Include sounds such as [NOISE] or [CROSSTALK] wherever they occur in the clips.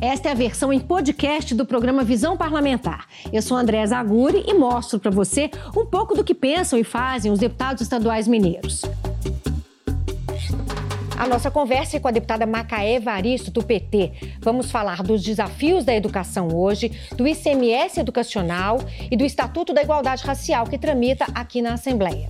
Esta é a versão em podcast do programa Visão Parlamentar. Eu sou André Zaguri e mostro para você um pouco do que pensam e fazem os deputados estaduais mineiros. A nossa conversa é com a deputada Macaé Varisto, do PT. Vamos falar dos desafios da educação hoje, do ICMS educacional e do Estatuto da Igualdade Racial, que tramita aqui na Assembleia.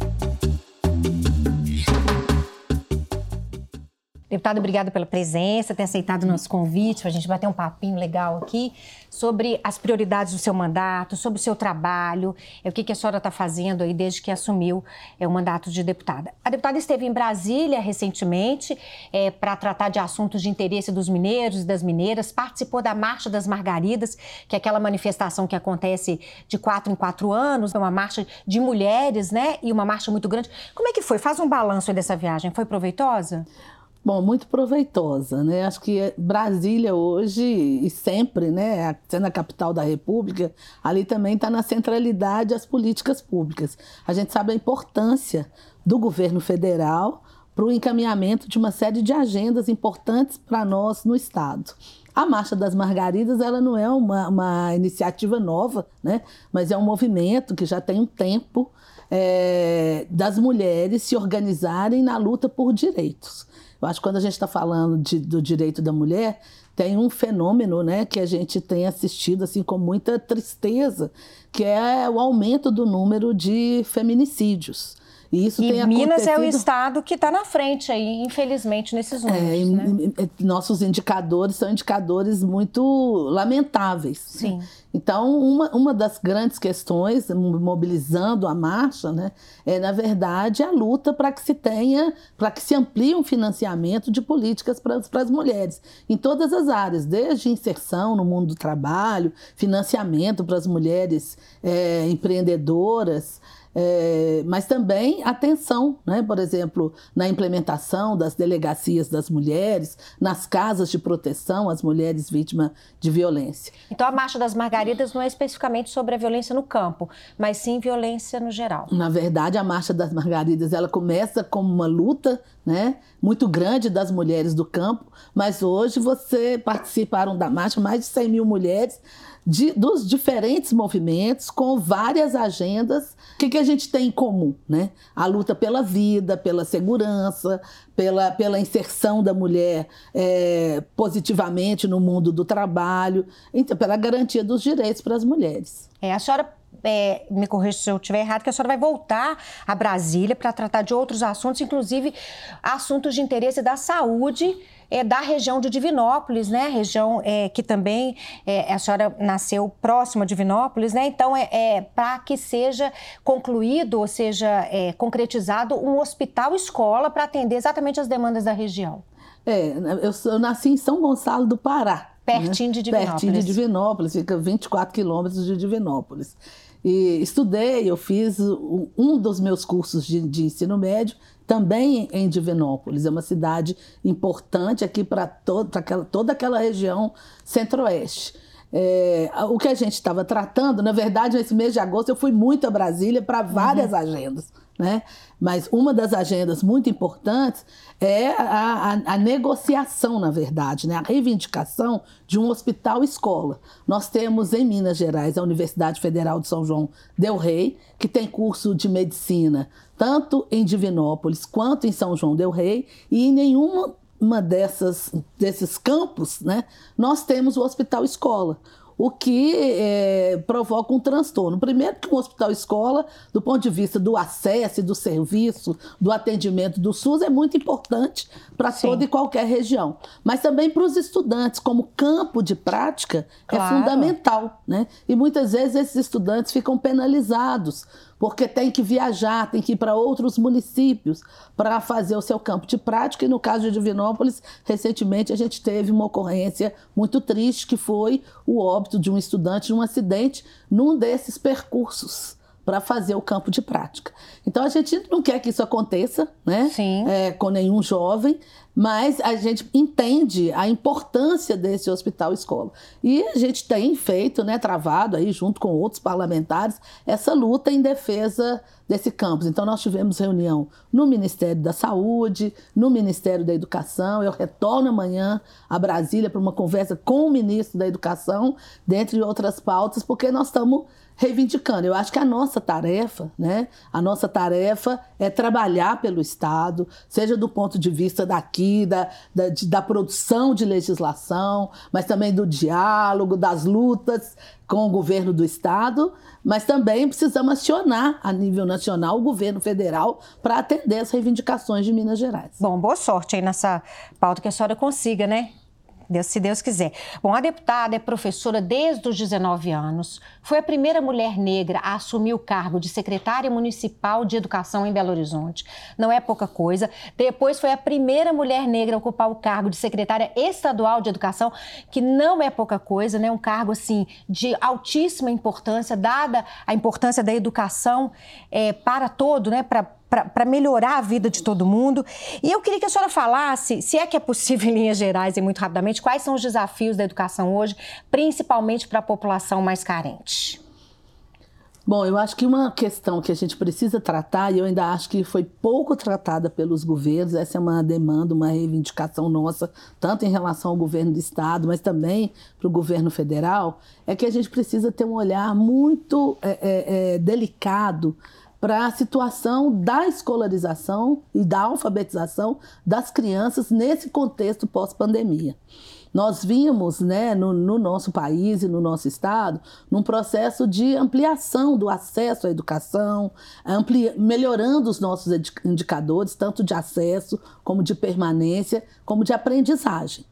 Deputado, obrigada pela presença, ter aceitado o nosso convite para a gente bater um papinho legal aqui sobre as prioridades do seu mandato, sobre o seu trabalho, o que, a senhora está fazendo aí desde que assumiu é, o mandato de deputada. A deputada esteve em Brasília recentemente é, para tratar de assuntos de interesse dos mineiros e das mineiras, participou da Marcha das Margaridas, que é aquela manifestação que acontece de quatro em quatro anos, é uma marcha de mulheres, né? E uma marcha muito grande. Como é que foi? Faz um balanço aí dessa viagem. Foi proveitosa? Bom, muito proveitosa, né? Acho que Brasília hoje e sempre, né, sendo a capital da República, ali também está na centralidade as políticas públicas. A gente sabe a importância do governo federal para o encaminhamento de uma série de agendas importantes para nós no Estado. A Marcha das Margaridas ela não é uma, uma iniciativa nova, né? mas é um movimento que já tem um tempo é, das mulheres se organizarem na luta por direitos. Eu acho que quando a gente está falando de, do direito da mulher, tem um fenômeno né, que a gente tem assistido assim, com muita tristeza, que é o aumento do número de feminicídios. E isso e tem Minas acontecido... é o estado que está na frente aí, infelizmente, nesses números. É, né? Nossos indicadores são indicadores muito lamentáveis. Sim. Né? Então, uma, uma das grandes questões, mobilizando a marcha, né, é, na verdade, a luta para que se tenha, para que se amplie um financiamento de políticas para as mulheres, em todas as áreas, desde inserção no mundo do trabalho, financiamento para as mulheres é, empreendedoras, é, mas também atenção, né? por exemplo, na implementação das delegacias das mulheres, nas casas de proteção às mulheres vítimas de violência. Então a Marcha das Margaridas não é especificamente sobre a violência no campo, mas sim violência no geral. Na verdade, a Marcha das Margaridas ela começa como uma luta né, muito grande das mulheres do campo, mas hoje você participaram da marcha mais de 100 mil mulheres de, dos diferentes movimentos com várias agendas. O que, que a gente tem em comum? Né? A luta pela vida, pela segurança, pela, pela inserção da mulher é, positivamente no mundo do trabalho, então, pela garantia dos direitos para as mulheres. É, a senhora é, me corrija se eu estiver errado, que a senhora vai voltar a Brasília para tratar de outros assuntos, inclusive assuntos de interesse da saúde é, da região de Divinópolis, né? Região é, que também é, a senhora nasceu próxima de Divinópolis, né? Então, é, é para que seja concluído, ou seja, é, concretizado um hospital-escola para atender exatamente as demandas da região. É, eu, eu nasci em São Gonçalo do Pará. Pertinho né? de Divinópolis. Pertinho de Divinópolis, fica 24 quilômetros de Divinópolis. E estudei, eu fiz um dos meus cursos de, de ensino médio também em Divinópolis. É uma cidade importante aqui para aquela, toda aquela região centro-oeste. É, o que a gente estava tratando, na verdade, nesse mês de agosto, eu fui muito a Brasília para várias uhum. agendas. Né? Mas uma das agendas muito importantes é a, a, a, negociação, na verdade, né? a reivindicação de um hospital-escola. Nós temos em Minas Gerais a Universidade Federal de São João Del Rei, que tem curso de medicina tanto em Divinópolis quanto em São João Del Rei, e em nenhuma uma dessas desses campos, né, nós temos o hospital escola o que é, provoca um transtorno. Primeiro, que um hospital-escola, do ponto de vista do acesso, do serviço, do atendimento do SUS, é muito importante para toda e qualquer região. Mas também para os estudantes, como campo de prática, é claro. é fundamental. Né? E muitas vezes esses estudantes ficam penalizados porque tem que viajar, tem que ir para outros municípios para fazer o seu campo de prática. E no caso de Divinópolis, recentemente a gente teve uma ocorrência muito triste, que foi o óbito de um estudante de um acidente num desses percursos para fazer o campo de prática. Então a gente não quer que isso aconteça, né? Sim. É, com nenhum jovem, mas a gente entende a importância desse hospital escola. E a gente tem feito, né, travado aí junto com outros parlamentares, essa luta em defesa desse campus. Então, nós tivemos reunião no Ministério da Saúde, no Ministério da Educação. Eu retorno amanhã a Brasília para uma conversa com o ministro da Educação, dentre outras pautas, porque nós estamos reivindicando. Eu acho que a nossa tarefa, né? A nossa tarefa é trabalhar pelo Estado, seja do ponto de vista daqui, da, da, de, da produção de legislação, mas também do diálogo, das lutas com o governo do Estado, mas também precisamos acionar a nível nacional o governo federal para atender as reivindicações de Minas Gerais. Bom, boa sorte aí nessa pauta que a senhora consiga, né? Deus, se Deus quiser. Bom, a deputada é professora desde os 19 anos, foi a primeira mulher negra a assumir o cargo de secretária municipal de educação em Belo Horizonte. Não é pouca coisa. Depois foi a primeira mulher negra a ocupar o cargo de secretária estadual de educação, que não é pouca coisa, né? Um cargo assim de altíssima importância, dada a importância da educação é, para todo, né? Para para melhorar a vida de todo mundo. E eu queria que a senhora falasse, se é que é possível [LAUGHS] em linhas gerais e muito rapidamente, quais são os desafios da educação hoje, principalmente para a população mais carente. Bom, eu acho que uma questão que a gente precisa tratar, e eu ainda acho que foi pouco tratada pelos governos, essa é uma demanda, uma reivindicação nossa, tanto em relação ao governo do Estado, mas também para o governo federal, é que a gente precisa ter um olhar muito é, é, é, delicado para a situação da escolarização e da alfabetização das crianças nesse contexto pós-pandemia. Nós vimos né, no, no, nosso país e no nosso estado num processo de ampliação do acesso à educação, ampli melhorando os nossos indicadores, tanto de acesso, como de permanência, como de aprendizagem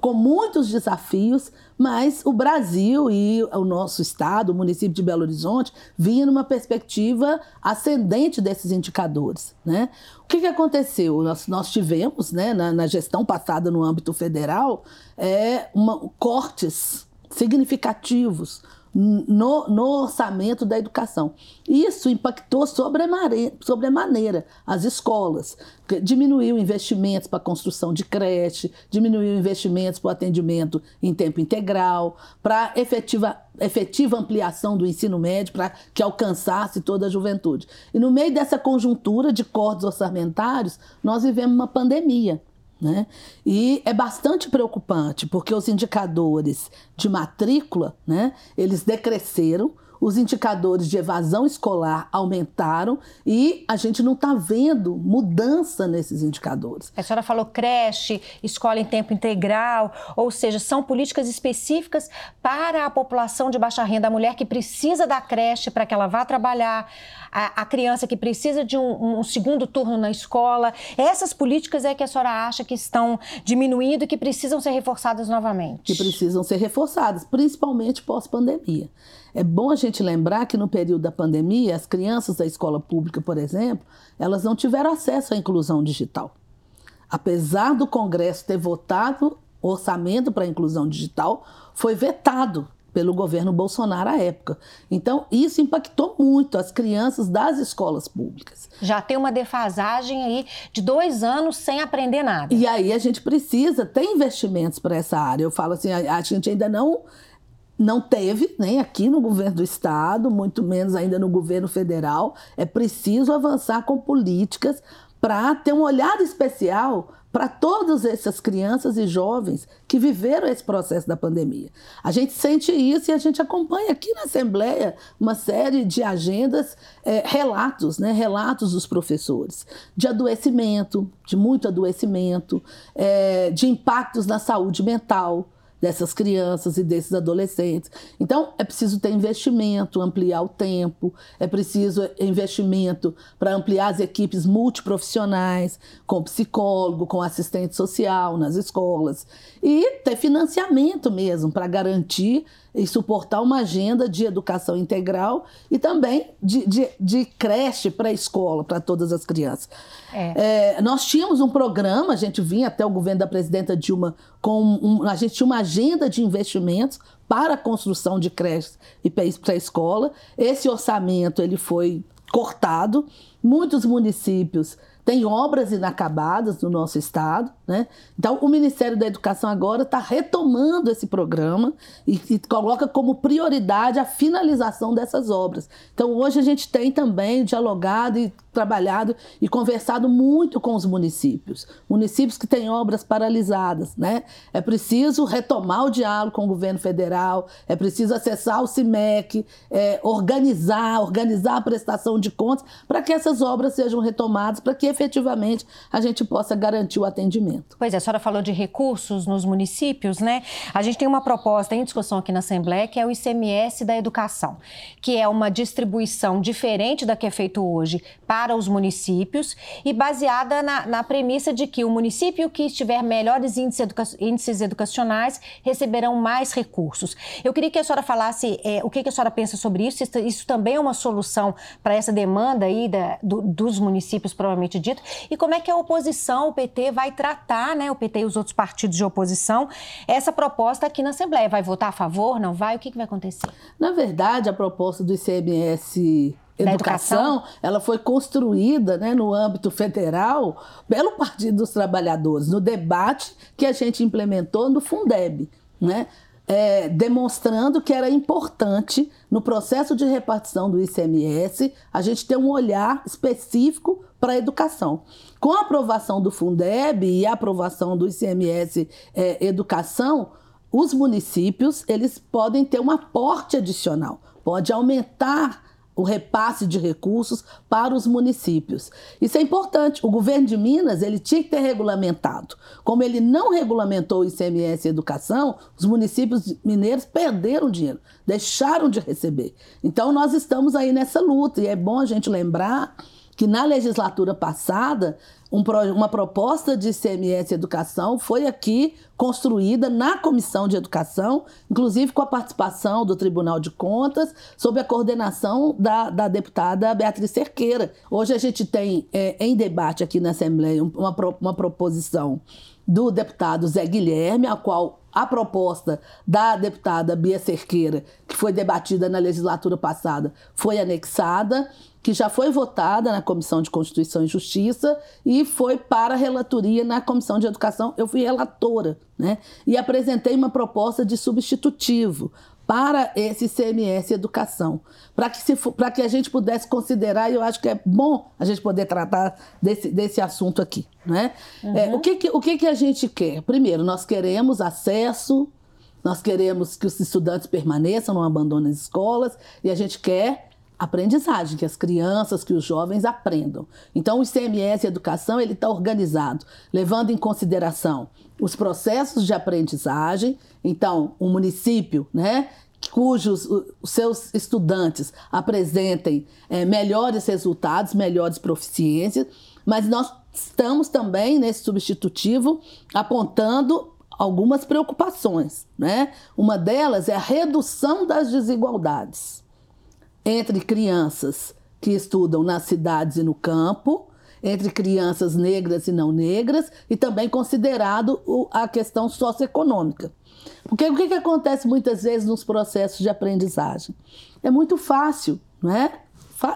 com muitos desafios, mas o Brasil e o nosso estado, o município de Belo Horizonte, vinha numa perspectiva ascendente desses indicadores. Né? O que, que aconteceu? Nós, nós tivemos, né, na, na, gestão passada no âmbito federal, é, uma, cortes significativos no, no, orçamento da educação. Isso impactou sobremaneira as escolas, diminuiu investimentos para a construção de creche, diminuiu investimentos para o atendimento em tempo integral, para efetiva, efetiva ampliação do ensino médio, para que alcançasse toda a juventude. E no meio dessa conjuntura de cortes orçamentários, nós vivemos uma pandemia. Né? E é bastante preocupante, porque os indicadores de matrícula, né, eles decresceram, os indicadores de evasão escolar aumentaram e a gente não está vendo mudança nesses indicadores. A senhora falou creche, escola em tempo integral, ou seja, são políticas específicas para a população de baixa renda, a mulher que precisa da creche para que ela vá trabalhar, a, a criança que precisa de um, um, segundo turno na escola. Essas políticas é que a senhora acha que estão diminuindo e que precisam ser reforçadas novamente? Que precisam ser reforçadas, principalmente pós-pandemia. É bom a gente lembrar que no período da pandemia, as crianças da escola pública, por exemplo, elas não tiveram acesso à inclusão digital. Apesar do Congresso ter votado orçamento para a inclusão digital, foi vetado pelo governo Bolsonaro à época. Então, isso impactou muito as crianças das escolas públicas. Já tem uma defasagem aí de dois anos sem aprender nada. E aí a gente precisa ter investimentos para essa área. Eu falo assim, a gente ainda não não teve, nem aqui no governo do estado, muito menos ainda no governo federal. É preciso avançar com políticas para ter um olhar especial para todas essas crianças e jovens que viveram esse processo da pandemia. A gente sente isso e a gente acompanha aqui na Assembleia uma série de agendas, é, relatos, né, relatos dos professores, de adoecimento, de muito adoecimento, é, de impactos na saúde mental dessas crianças e desses adolescentes. Então, é preciso ter investimento, ampliar o tempo, é preciso investimento para ampliar as equipes multiprofissionais, com psicólogo, com assistente social nas escolas, e ter financiamento mesmo para garantir e suportar uma agenda de educação integral e também de, de, de creche para a escola, para todas as crianças. É. É, nós tínhamos um programa, a gente vinha até o governo da presidenta Dilma com um, a gente tinha uma agenda de investimentos para a construção de creches e para a escola. Esse orçamento ele foi cortado. Muitos municípios tem obras inacabadas no nosso estado, né? Então, o Ministério da Educação agora está retomando esse programa e, e, coloca como prioridade a finalização dessas obras. Então, hoje a gente tem também dialogado e trabalhado e conversado muito com os municípios, municípios que têm obras paralisadas, né? É preciso retomar o diálogo com o governo federal, é preciso acessar o CIMEC, é, organizar, organizar a prestação de contas para que essas obras sejam retomadas, para que efetivamente a gente possa garantir o atendimento. Pois é, a senhora falou de recursos nos municípios, né? A gente tem uma proposta em discussão aqui na Assembleia que é o ICMS da educação, que é uma distribuição diferente da que é feito hoje para os municípios e baseada na, na premissa de que o município que estiver melhores índices, educa índices educacionais receberão mais recursos. Eu queria que a senhora falasse é, o que, que, a senhora pensa sobre isso. Isso, isso também é uma solução para essa demanda aí da, do, dos municípios, provavelmente dito, e como é que a oposição, o PT, vai tratar, né, o PT e os outros partidos de oposição, essa proposta aqui na Assembleia. Vai votar a favor, não vai? O que, que vai acontecer? Na verdade, a proposta do ICMS Educação, educação, ela foi construída né, no âmbito federal pelo Partido dos Trabalhadores, no debate que a gente implementou no Fundeb, né? É, demonstrando que era importante, no processo de repartição do ICMS, a gente ter um olhar específico para a educação. Com a aprovação do Fundeb e a aprovação do ICMS é, Educação, os municípios eles podem ter um aporte adicional, pode aumentar o repasse de recursos para os municípios. Isso é importante. O governo de Minas ele tinha que ter regulamentado. Como ele não regulamentou o ICMS Educação, os municípios mineiros perderam dinheiro, deixaram de receber. Então nós estamos aí nessa luta e é bom a gente lembrar que na legislatura passada um, uma proposta de CMS Educação foi aqui construída na Comissão de Educação, inclusive com a participação do Tribunal de Contas, sob a coordenação da, da deputada Beatriz Cerqueira. Hoje a gente tem é, em debate aqui na Assembleia uma, uma proposição do deputado Zé Guilherme, a qual a proposta da deputada Bia Cerqueira, que foi debatida na legislatura passada, foi anexada que já foi votada na Comissão de Constituição e Justiça e foi para a relatoria na Comissão de Educação. Eu fui relatora, né? E apresentei uma proposta de substitutivo para esse CMS Educação, para que, se, que a gente pudesse considerar, e eu acho que é bom a gente poder tratar desse, desse assunto aqui. Né? Uhum. É, o que, que, o que, que a gente quer? Primeiro, nós queremos acesso, nós queremos que os estudantes permaneçam, não abandonem as escolas, e a gente quer aprendizagem, que as crianças, que os jovens aprendam. Então, o ICMS Educação ele está organizado, levando em consideração os processos de aprendizagem. Então, o um município, né, cujos os seus estudantes apresentem é, melhores resultados, melhores proficiências, mas nós estamos também nesse substitutivo apontando algumas preocupações, né? Uma delas é a redução das desigualdades entre crianças que estudam nas cidades e no campo, entre crianças negras e não negras, e também considerado a questão socioeconômica. Porque o que, que acontece muitas vezes nos processos de aprendizagem? É muito fácil, não é?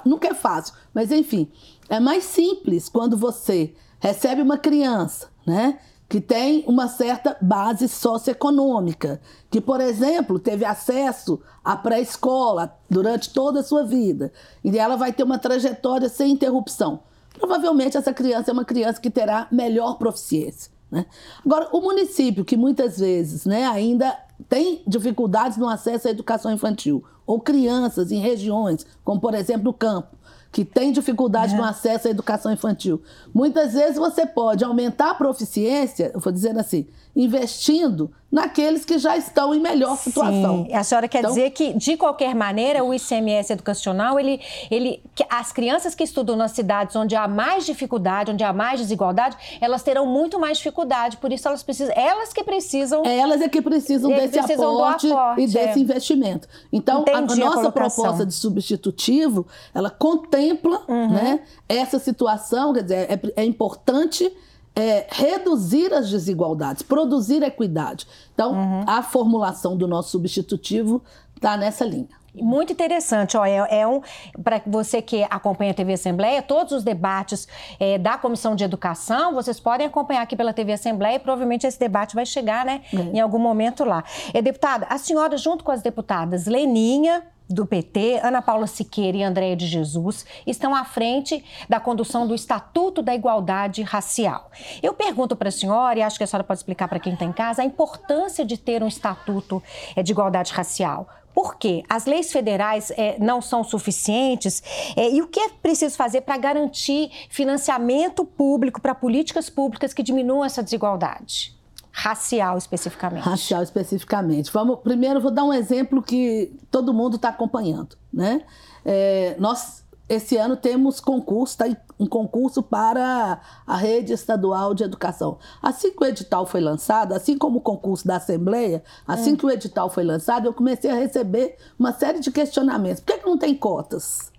Nunca é fácil, mas enfim, é mais simples quando você recebe uma criança, né? Que tem uma certa base socioeconômica, que, por exemplo, teve acesso à pré-escola durante toda a sua vida, e ela vai ter uma trajetória sem interrupção. Provavelmente essa criança é uma criança que terá melhor proficiência. Né? Agora, o município, que muitas vezes né, ainda tem dificuldades no acesso à educação infantil, ou crianças em regiões, como por exemplo no campo, que tem dificuldade é. no acesso à educação infantil. Muitas vezes você pode aumentar a proficiência, eu vou dizendo assim, investindo naqueles que já estão em melhor situação. Sim. A senhora quer então, dizer que, de qualquer maneira, o ICMS educacional, ele, ele, as crianças que estudam nas cidades onde há mais dificuldade, onde há mais desigualdade, elas terão muito mais dificuldade, por isso elas precisam, elas que precisam... Elas é que precisam desse precisam aporte, aporte, e desse é. investimento. Então, Entendi a, a nossa a proposta de substitutivo, ela contempla uhum. né, essa situação, quer dizer, é, é importante é, reduzir as desigualdades, produzir equidade. Então, uhum. a formulação do nosso substitutivo está nessa linha. Muito interessante. Ó, é, é um para você que acompanha a TV Assembleia, todos os debates é, da Comissão de Educação, vocês podem acompanhar aqui pela TV Assembleia e provavelmente esse debate vai chegar, né, é. em algum momento lá. É, deputada, a senhora, junto com as deputadas Leninha, do PT, Ana Paula Siqueira e Andréia de Jesus, estão à frente da condução do Estatuto da Igualdade Racial. Eu pergunto para a senhora, e acho que a senhora pode explicar para quem está em casa, a importância de ter um Estatuto é, de Igualdade Racial. Por quê? As leis federais é, não são suficientes é, e o que é preciso fazer para garantir financiamento público para políticas públicas que diminuam essa desigualdade? Racial especificamente? Racial especificamente. Vamos, primeiro, vou dar um exemplo que todo mundo está acompanhando. Né? É, nós, esse ano, temos concurso, tá, um concurso para a rede estadual de educação. Assim que o edital foi lançado, assim como o concurso da Assembleia, assim hum. que o edital foi lançado, eu comecei a receber uma série de questionamentos. Por que, que não tem cotas?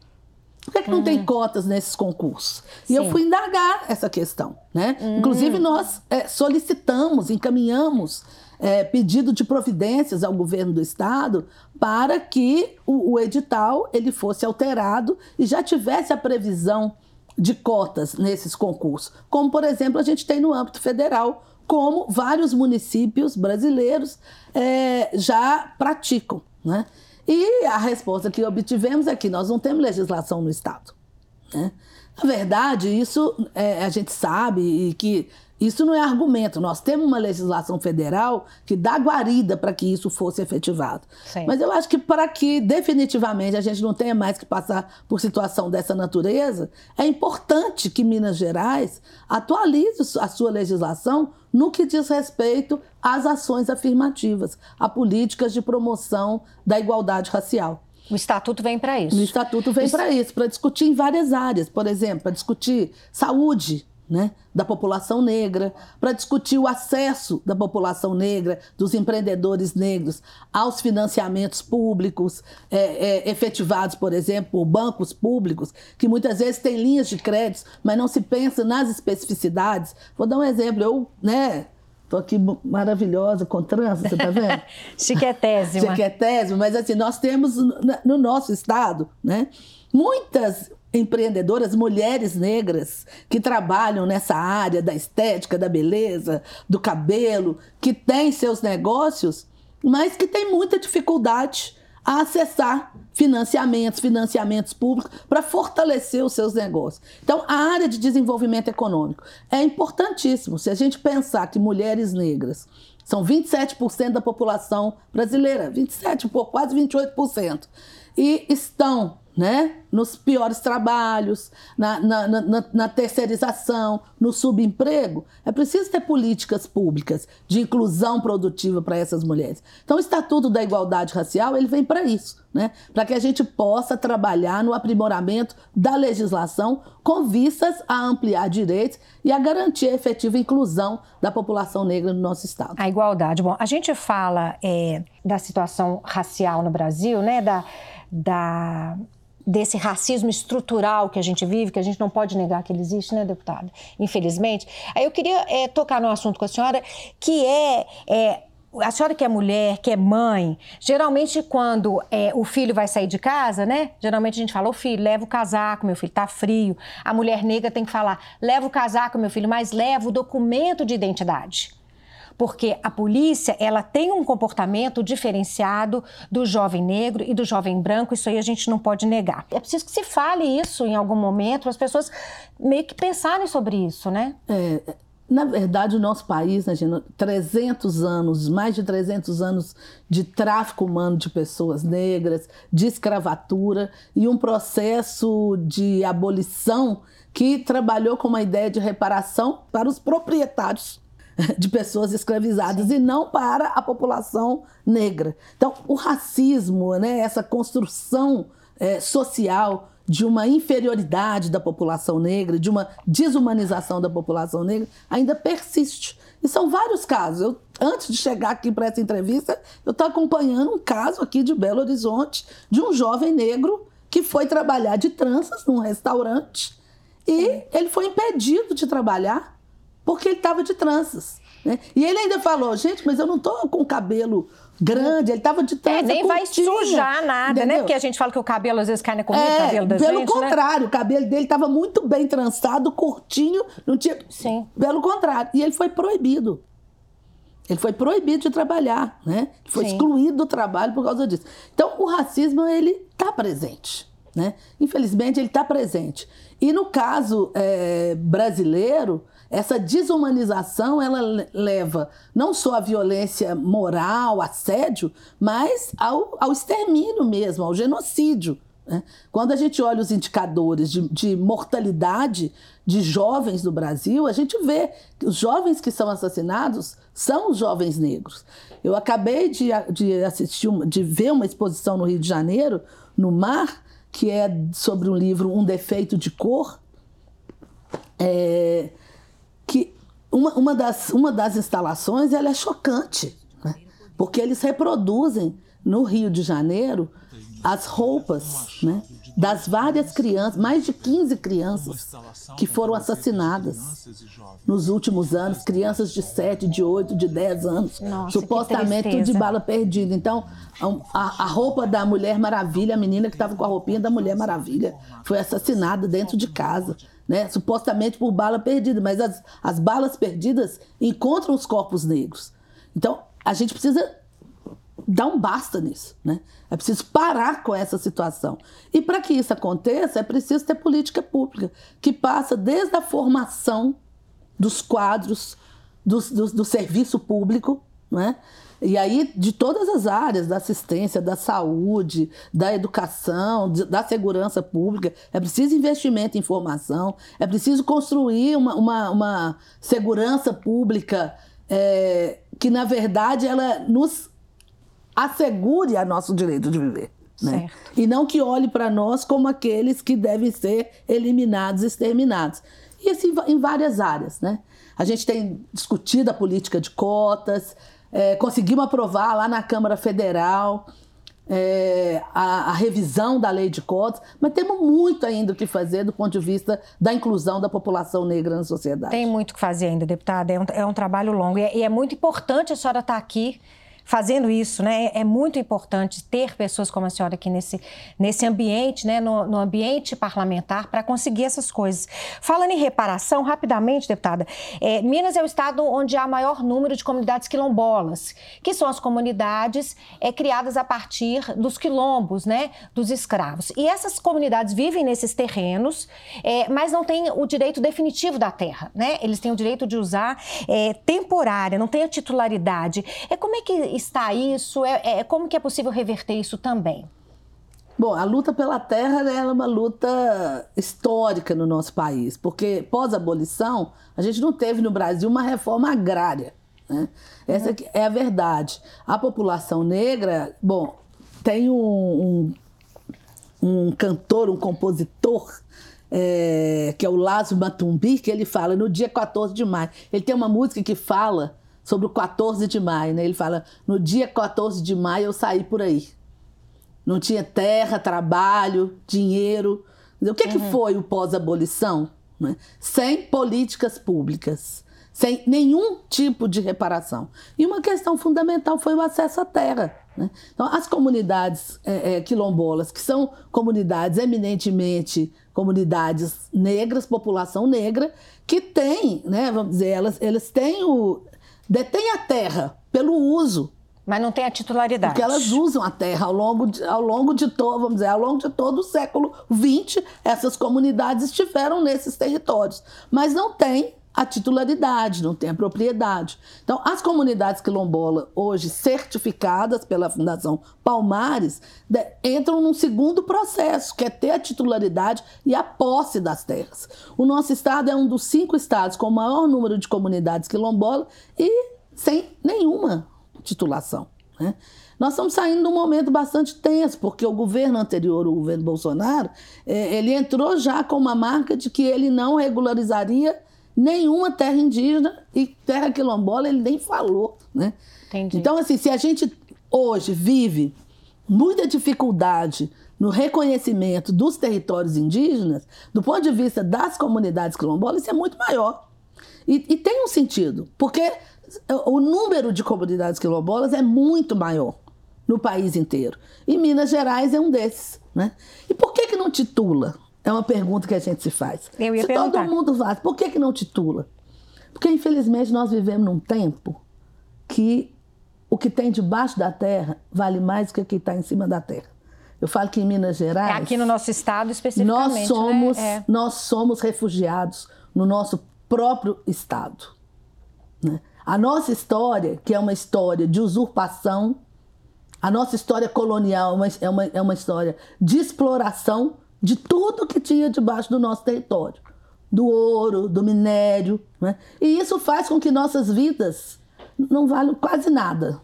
Por que, que não tem uhum. cotas nesses concursos? E Sim. eu fui indagar essa questão. Né? Uhum. Inclusive, nós é, solicitamos, encaminhamos é, pedido de providências ao governo do estado para que o, o, edital ele fosse alterado e já tivesse a previsão de cotas nesses concursos. Como, por exemplo, a gente tem no âmbito federal, como vários municípios brasileiros é, já praticam. Né? E a resposta que obtivemos é que nós não temos legislação no Estado. Né? Na verdade, isso é, a gente sabe e que isso não é argumento. Nós temos uma legislação federal que dá guarida para que isso fosse efetivado. Sim. Mas eu acho que para que definitivamente a gente não tenha mais que passar por situação dessa natureza, é importante que Minas Gerais atualize a sua legislação no que diz respeito às ações afirmativas, a políticas de promoção da igualdade racial. O estatuto vem para isso. O estatuto vem para isso, para discutir em várias áreas, por exemplo, para discutir saúde, né, da população negra, para discutir o acesso da população negra, dos empreendedores negros, aos financiamentos públicos é, é, efetivados, por exemplo, por bancos públicos, que muitas vezes têm linhas de crédito, mas não se pensa nas especificidades. Vou dar um exemplo, eu, né, Estou aqui maravilhosa com trança, você está vendo? [LAUGHS] Chiquetésima. Chiquetésima, mas assim, nós temos no nosso estado, né, muitas empreendedoras, mulheres negras que trabalham nessa área da estética, da beleza, do cabelo, que têm seus negócios, mas que têm muita dificuldade a acessar financiamentos, financiamentos públicos para fortalecer os seus negócios. Então, a área de desenvolvimento econômico é importantíssimo. Se a gente pensar que mulheres negras são 27% da população brasileira, 27, quase 28%, e estão né? nos piores trabalhos, na, na, na, na, terceirização, no subemprego. É preciso ter políticas públicas de inclusão produtiva para essas mulheres. Então, o Estatuto da Igualdade Racial ele vem para isso, né? para que a gente possa trabalhar no aprimoramento da legislação com vistas a ampliar direitos e a garantir a efetiva inclusão da população negra no nosso Estado. A igualdade. Bom, a gente fala é, da situação racial no Brasil, né? da, da desse racismo estrutural que a gente vive, que a gente não pode negar que ele existe, né, deputada? Infelizmente. Aí eu queria é, tocar num assunto com a senhora, que é, é a senhora que é mulher, que é mãe, geralmente quando é, o filho vai sair de casa, né? Geralmente a gente fala, ô filho, leva o casaco, meu filho, tá frio. A mulher negra tem que falar, leva o casaco, meu filho, mas leva o documento de identidade porque a polícia ela tem um comportamento diferenciado do jovem negro e do jovem branco, isso aí a gente não pode negar. É preciso que se fale isso em algum momento, para as pessoas meio que pensarem sobre isso, né? É, na verdade, o nosso país, né, gente, 300 anos, mais de 300 anos de tráfico humano de pessoas negras, de escravatura e um processo de abolição que trabalhou com uma ideia de reparação para os proprietários [LAUGHS] de pessoas escravizadas Sim. e não para a população negra. Então, o racismo, né, essa construção é, social de uma inferioridade da população negra, de uma desumanização da população negra, ainda persiste. E são vários casos. Eu, antes de chegar aqui para essa entrevista, eu estou acompanhando um caso aqui de Belo Horizonte de um jovem negro que foi trabalhar de tranças num restaurante e ele foi impedido de trabalhar porque ele estava de tranças. Né? E ele ainda falou, gente, mas eu não tô com cabelo grande, ele tava de trança É, nem vai sujar nada, né? entendeu? Porque a gente fala que o cabelo às vezes cai na comida, o É, cabelo da pelo gente, né? contrário, o cabelo dele estava muito bem trançado, curtinho, não tinha. Sim. Pelo contrário. E ele foi proibido. Ele foi proibido de trabalhar, né? Ele foi Sim. excluído do trabalho por causa disso. Então, o racismo, ele está presente, né? Infelizmente, ele está presente. E no caso eh, brasileiro, essa desumanização, ela le- leva não só à violência moral, assédio, mas ao, ao extermínio mesmo, ao genocídio. né? Quando a gente olha os indicadores de, de mortalidade de jovens no Brasil, a gente vê que os jovens que são assassinados são os jovens negros. Eu acabei de, de assistir, de ver uma exposição no Rio de Janeiro, no Mar, que é sobre um livro Um Defeito de Cor, é, uma, uma, das, uma das instalações ela é chocante, né? porque eles reproduzem no Rio de Janeiro as roupas né? das várias crianças, mais de 15 crianças que foram assassinadas nos últimos anos, crianças de 7, de 8, de 10 anos, Nossa, supostamente tudo de bala perdida. Então, a, a roupa da Mulher Maravilha, a menina que estava com a roupinha da Mulher Maravilha, foi assassinada dentro de casa, né? supostamente por bala perdida, mas as, as balas perdidas encontram os corpos negros. Então, a gente precisa dar um basta nisso, né? É preciso parar com essa situação. E para que isso aconteça, é preciso ter política pública que passa desde a formação dos quadros do, do, do serviço público, né? E aí, de todas as áreas, da assistência, da saúde, da educação, de- da segurança pública, é preciso investimento em formação, é preciso construir uma, uma, uma segurança pública é, que, na verdade, ela nos assegure a nosso direito de viver. Né? E não que olhe para nós como aqueles que devem ser eliminados, exterminados. E assim em várias áreas. Né? A gente tem discutido a política de cotas, é, conseguimos aprovar lá na Câmara Federal é, a, a revisão da lei de cotas, mas temos muito ainda o que fazer do ponto de vista da inclusão da população negra na sociedade. Tem muito o que fazer ainda, deputada. É um, é um trabalho longo. E é, e é muito importante a senhora estar aqui fazendo isso, né? É, muito importante ter pessoas como a senhora aqui nesse, nesse ambiente, né? No, no ambiente parlamentar, para conseguir essas coisas. Falando em reparação, rapidamente, deputada, é, Minas é o estado onde há maior número de comunidades quilombolas, que são as comunidades é, criadas a partir dos quilombos, né? Dos escravos. E essas comunidades vivem nesses terrenos, é, mas não têm o direito definitivo da terra, né? Eles têm o direito de usar é, temporária, não têm a titularidade. É como é que está isso? É, é- como que é possível reverter isso também? Bom, a luta pela terra né, é uma luta histórica no nosso país, porque pós-abolição a gente não teve no Brasil uma reforma agrária. Né? Essa que é a verdade. A população negra, bom, tem um, um, um cantor, um compositor, é, que é o Lázaro Matumbi, que ele fala no dia 14 de maio. Ele tem uma música que fala sobre o 14 de maio, né? Ele fala: no dia 14 de maio eu saí por aí. Não tinha terra, trabalho, dinheiro. O que, que foi o pós-abolição? né? Sem políticas públicas, sem nenhum tipo de reparação. E uma questão fundamental foi o acesso à terra. né? Então, as comunidades eh, eh, quilombolas, que são comunidades eminentemente comunidades negras, população negra, que tem, né, vamos dizer, elas, elas têm o. detêm a terra pelo uso. Mas não tem a titularidade. Porque elas usam a terra ao longo de, ao longo de todo, vamos dizer, ao longo de todo o século XX, essas comunidades estiveram nesses territórios, mas não tem a titularidade, não tem a propriedade. Então, as comunidades quilombolas, hoje certificadas pela Fundação Palmares, entram num segundo processo, que é ter a titularidade e a posse das terras. O nosso estado é um dos cinco estados com o maior número de comunidades quilombolas e sem nenhuma titulação. né? Nós estamos saindo de um momento bastante tenso, porque o governo anterior, o governo Bolsonaro, eh, ele entrou já com uma marca de que ele não regularizaria nenhuma terra indígena e terra quilombola ele nem falou. Né? Entendi. Então, assim, se a gente hoje vive muita dificuldade no reconhecimento dos territórios indígenas, do ponto de vista das comunidades quilombolas, isso é muito maior. E, e tem um sentido, porque o número de comunidades quilombolas é muito maior no país inteiro. E Minas Gerais é um desses. Né? E por que, que não titula? É uma pergunta que a gente se faz. Eu ia se perguntar. todo mundo faz, por que, que não titula? Porque, infelizmente, nós vivemos num tempo que o que tem debaixo da terra vale mais do que o que está em cima da terra. Eu falo que em Minas Gerais. É aqui no nosso estado especificamente. Nós somos, né? É. nós somos refugiados no nosso próprio estado. né? A nossa história, que é uma história de usurpação, a nossa história colonial é uma, é uma, é uma história de exploração de tudo que tinha debaixo do nosso território. Do ouro, do minério. né? E isso faz com que nossas vidas não valham quase nada.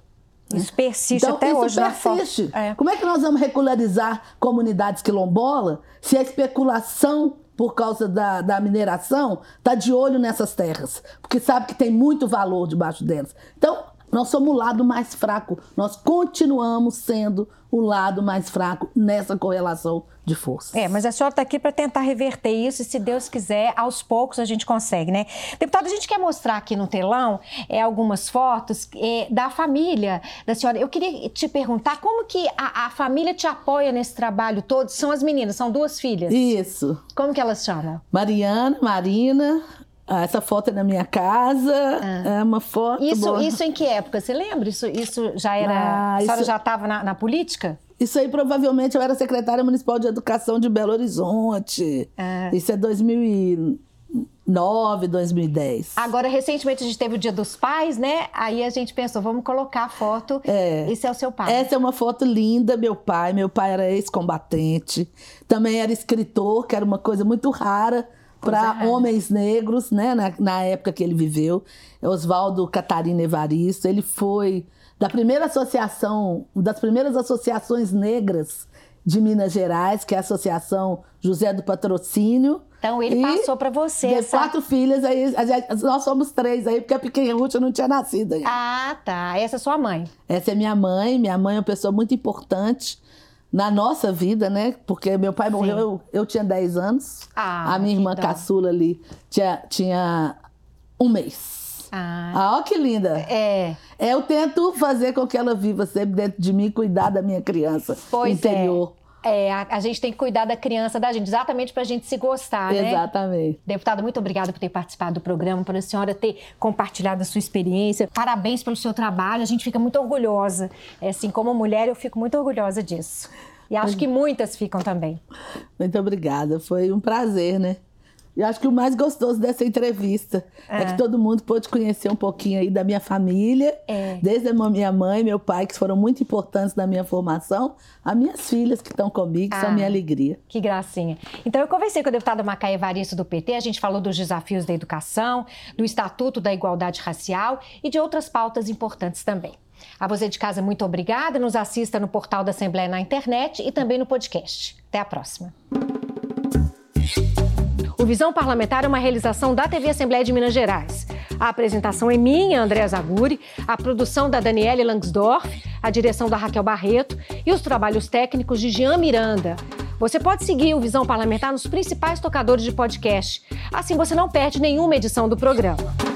Isso persiste Então, até isso hoje na persiste. É. Como é que nós vamos regularizar comunidades quilombolas se a especulação por causa da, da mineração está de olho nessas terras? Porque sabe que tem muito valor debaixo delas. Então, nós somos o lado mais fraco. Nós continuamos sendo o lado mais fraco nessa correlação de forças. É, mas a senhora está aqui para tentar reverter isso e, se Deus quiser, aos poucos a gente consegue, né? Deputada, a gente quer mostrar aqui no telão é, algumas fotos é, da família da senhora. Eu queria te perguntar como que a, a família te apoia nesse trabalho todo? São as meninas, são duas filhas. Isso. Como que elas chamam? Mariana, Marina. Ah, essa foto é na minha casa. É uma foto. Isso, boa. isso em que época? Você lembra? Isso, isso já era. Ah, a senhora isso- já estava na, na política? Isso aí provavelmente eu era secretária municipal de educação de Belo Horizonte. Ah. Isso é 2009, 2010. Agora, recentemente, a gente teve o Dia dos Pais, né? Aí a gente pensou, vamos colocar a foto. É. Esse é o seu pai. Essa é uma foto linda, meu pai. Meu pai era ex-combatente. Também era escritor, que era uma coisa muito rara para homens negros, né? Na, na época que ele viveu. Oswaldo Catarina Evaristo. Ele foi da primeira associação, das primeiras associações negras de Minas Gerais, que é a Associação José do Patrocínio. Então, ele E passou para você de essa... quatro filhas, aí nós somos três aí, porque a pequena Ruth não tinha nascido ainda. Ah, tá. Essa é sua mãe. Essa é minha mãe. Minha mãe é uma pessoa muito importante na nossa vida, né? Porque meu pai morreu, eu, eu tinha 10 anos. Ah, a minha irmã dó. caçula ali tinha, tinha um mês. Ah, Ah, ó que linda. é. Eu tento fazer com que ela viva sempre dentro de mim cuidar da minha criança Pois interior. é. É, a, a gente tem que cuidar da criança da gente, exatamente para a gente se gostar, né? Exatamente. Deputada, muito obrigada por ter participado do programa, por a senhora ter compartilhado a sua experiência. Parabéns pelo seu trabalho, a gente fica muito orgulhosa. É, assim, como mulher, eu fico muito orgulhosa disso. E acho que muitas ficam também. Muito obrigada. Foi um prazer, né? E acho que o mais gostoso dessa entrevista é. É. que todo mundo pôde conhecer um pouquinho aí da minha família, É. desde a minha mãe e meu pai, que foram muito importantes na minha formação, a minhas filhas que estão comigo, que Ah. são minha alegria. Que gracinha. Então, eu conversei com a deputada Macaé Evaristo do PT, a gente falou dos desafios da educação, do Estatuto da Igualdade Racial e de outras pautas importantes também. A você de casa, muito obrigada. Nos assista no portal da Assembleia na internet e também no podcast. Até a próxima. O Visão Parlamentar é uma realização da TV Assembleia de Minas Gerais. A apresentação é minha, Andréa Zaguri, a produção da Daniele Langsdorff, a direção da Raquel Barreto e os trabalhos técnicos de Jean Miranda. Você pode seguir o Visão Parlamentar nos principais tocadores de podcast. Assim você não perde nenhuma edição do programa.